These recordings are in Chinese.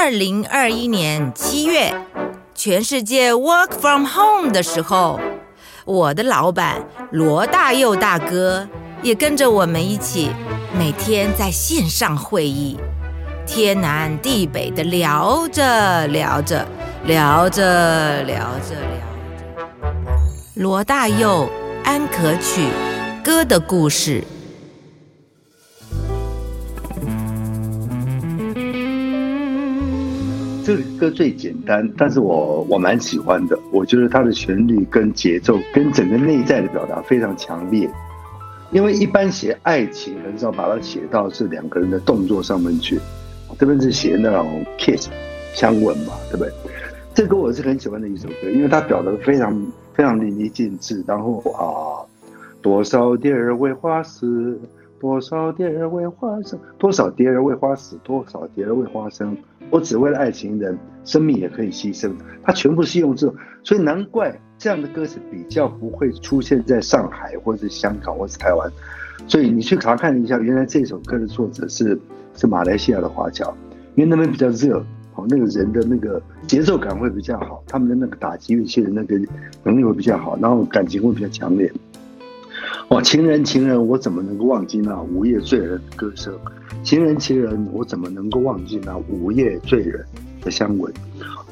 二零二一年七月，全世界 work from home 的时候，我的老板罗大佑大哥也跟着我们一起，每天在线上会议，天南地北的聊着聊着聊着聊着聊着。罗大佑《安可曲》歌的故事。这个歌最简单，但是我我蛮喜欢的。我觉得它的旋律跟节奏跟整个内在的表达非常强烈。因为一般写爱情很少把它写到是两个人的动作上面去，这边是写那种 kiss 相吻嘛，对不对？这歌我是很喜欢的一首歌，因为它表达的非常非常淋漓尽致。然后啊，多少蝶儿为花死，多少蝶儿为花生，多少蝶儿为花死，多少蝶儿为花生。我只为了爱情人，生命也可以牺牲。他全部是用这种，所以难怪这样的歌词比较不会出现在上海或者是香港或是台湾。所以你去查看一下，原来这首歌的作者是是马来西亚的华侨，因为那边比较热，哦，那个人的那个节奏感会比较好，他们的那个打击乐器的那个能力会比较好，然后感情会比较强烈。哦，情人情人，我怎么能够忘记那午夜醉人的歌声？情人情人，我怎么能够忘记那午夜醉人的香吻？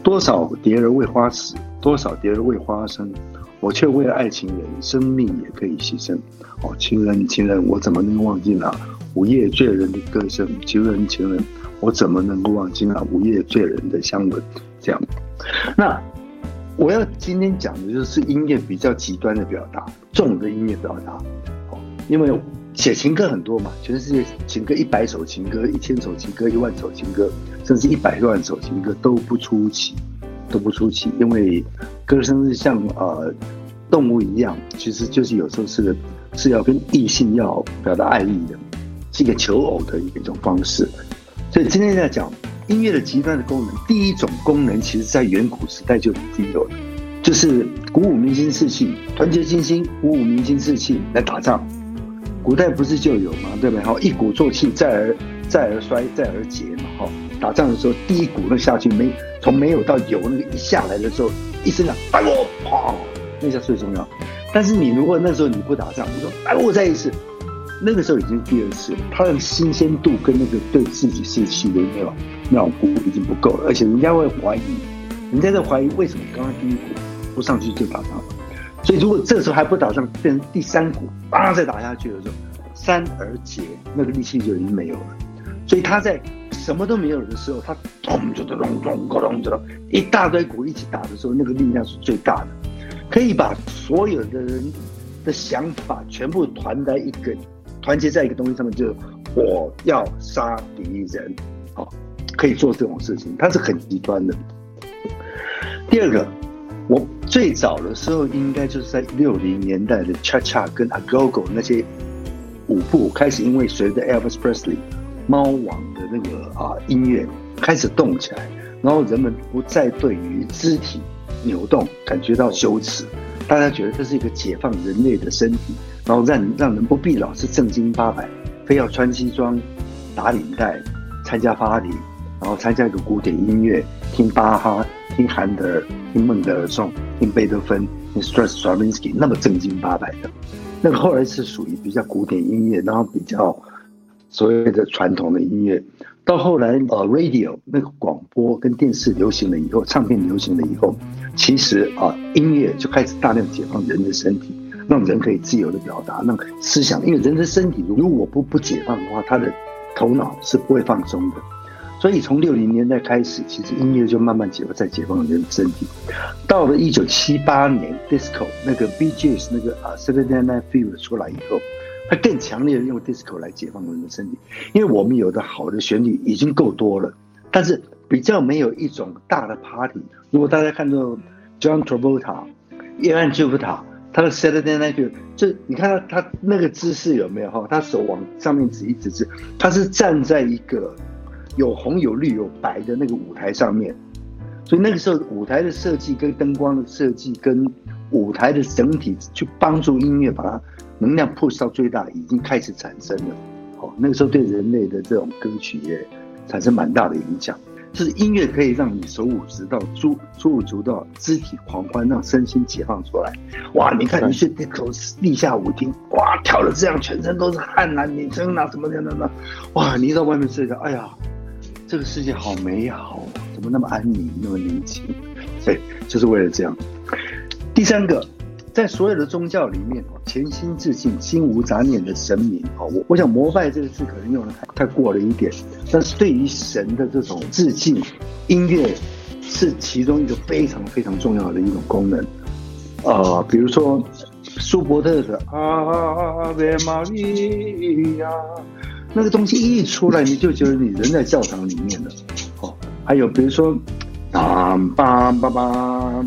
多少蝶儿为花死，多少蝶儿为花生，我却为了爱情人，生命也可以牺牲。哦，情人情人，我怎么能够忘记那午夜醉人的歌声？情人情人，我怎么能够忘记那午夜醉人的香吻？这样，那。我要今天讲的就是音乐比较极端的表达，重的音乐表达。哦，因为写情歌很多嘛，全世界情歌一百首情歌、一千首情歌、一万首情歌，甚至一百万首情歌都不出奇，都不出奇。因为歌声是像呃动物一样，其实就是有时候是个是要跟异性要表达爱意的，是一个求偶的一种方式。所以今天在讲。音乐的极端的功能，第一种功能，其实在远古时代就已经有了，就是鼓舞民心士气，团结军心，鼓舞民心士气来打仗。古代不是就有吗？对不对？哈，一鼓作气，再而再而衰，再而竭嘛。哈，打仗的时候，第一鼓那下去，没从没有到有，那个一下来的时候，一声啊，打我，啪，那下最重要。但是你如果那时候你不打仗，你说打我再一次。那个时候已经是第二次了，他的新鲜度跟那个对自己士气的那种那种鼓已经不够了，而且人家会怀疑，人家在怀疑为什么刚刚第一股不上去就打仗了，所以如果这时候还不打仗，变成第三股，叭再打下去的时候，三而竭，那个力气就已经没有了。所以他在什么都没有的时候，他咚就咚咚咚咚咚，一大堆鼓一起打的时候，那个力量是最大的，可以把所有的人的想法全部团在一个。团结在一个东西上面，就是我要杀敌人，好，可以做这种事情，它是很极端的。第二个，我最早的时候应该就是在六零年代的 Cha Cha 跟 A Go Go 那些舞步开始，因为随着 Elvis Presley 猫王的那个啊音乐开始动起来，然后人们不再对于肢体扭动感觉到羞耻，大家觉得这是一个解放人类的身体。然后让让人不必老是正经八百，非要穿西装、打领带参加 party，然后参加一个古典音乐，听巴哈、听韩德尔、听孟德尔颂、听贝多芬、听 Stravinsky 那么正经八百的，那个后来是属于比较古典音乐，然后比较所谓的传统的音乐。到后来呃，radio 那个广播跟电视流行了以后，唱片流行了以后，其实啊，音乐就开始大量解放人的身体。让人可以自由的表达，让思想，因为人的身体如果不不解放的话，他的头脑是不会放松的。所以从六零年代开始，其实音乐就慢慢解放，在解放人的身体。到了一九七八年，disco 那个 B J S 那个啊 Saturday Night Fever 出来以后，它更强烈的用 disco 来解放人的身体。因为我们有的好的旋律已经够多了，但是比较没有一种大的 party。如果大家看到 John Travolta、约翰·丘夫塔。他的 Saturday Night 就你看他他那个姿势有没有哈？他手往上面指一指指，他是站在一个有红有绿有白的那个舞台上面，所以那个时候舞台的设计跟灯光的设计跟舞台的整体去帮助音乐把它能量 push 到最大，已经开始产生了。哦，那个时候对人类的这种歌曲也产生蛮大的影响。就是音乐可以让你手舞足蹈、足手舞足蹈、肢体狂欢，让身心解放出来。哇，你看你去那口地下舞厅，哇，跳的这样，全身都是汗啊、女生啊什么的的，哇，你到外面睡觉，哎呀，这个世界好美好，怎么那么安宁，那么宁静？对，就是为了这样。第三个。在所有的宗教里面，潜心致敬、心无杂念的神明，哦，我我想膜拜这个字可能用的太太过了一点，但是对于神的这种致敬，音乐是其中一个非常非常重要的一种功能。呃，比如说舒伯特的《阿维玛利亚》，那个东西一出来，你就觉得你人在教堂里面了。哦，还有比如说，梆梆梆梆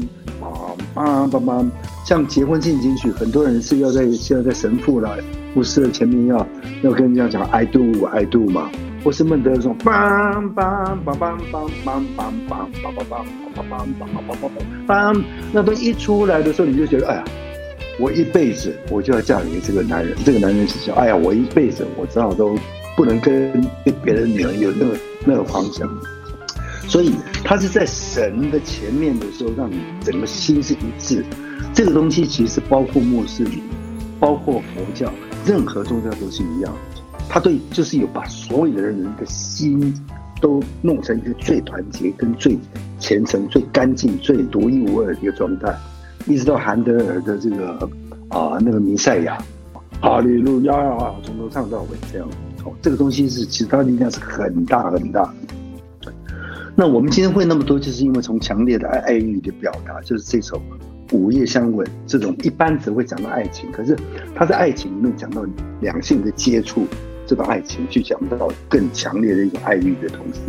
梆梆梆。像结婚进行曲，很多人是要在现在在神父啦、牧师的前面要要跟人家讲 I do I do 嘛，或是孟德说 bang bang bang bang bang bang bang bang bang bang bang bang bang bang，那都一出来的时候，你就觉得哎呀，我一辈子我就要嫁给这个男人，这个男人是说，哎呀，我一辈子我知道都不能跟别的女人有那个那个方向，所以他是在神的前面的时候，让你整个心是一致。这个东西其实包括穆斯林，包括佛教，任何宗教都是一样。他对就是有把所有的人的心都弄成一个最团结、跟最虔诚、最干净、最独一无二的一个状态，一直到韩德尔的这个啊那个弥赛亚，哈利路亚，从头唱到尾这样。哦，这个东西是其实它的力量是很大很大。那我们今天会那么多，就是因为从强烈的爱爱欲的表达，就是这首。午夜相吻这种一般只会讲到爱情，可是他在爱情里面讲到两性的接触，这种爱情去讲到更强烈的一种爱欲的东西，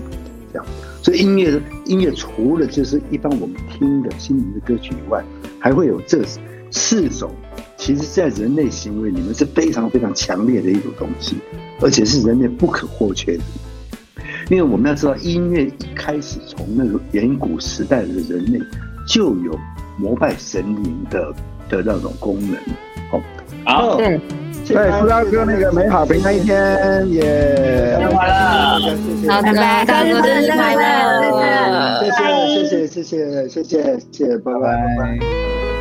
这样。所以音乐音乐除了就是一般我们听的心灵的歌曲以外，还会有这四种，其实在人类行为里面是非常非常强烈的一种东西，而且是人类不可或缺的。因为我们要知道，音乐一开始从那个远古时代的人类就有。膜拜神灵的的那种功能，好，好，对，对祝大哥那个美好平安一天，耶，生日快乐，好，拜拜，大哥生日快乐，谢谢，谢谢，谢谢，谢谢，谢谢，拜拜。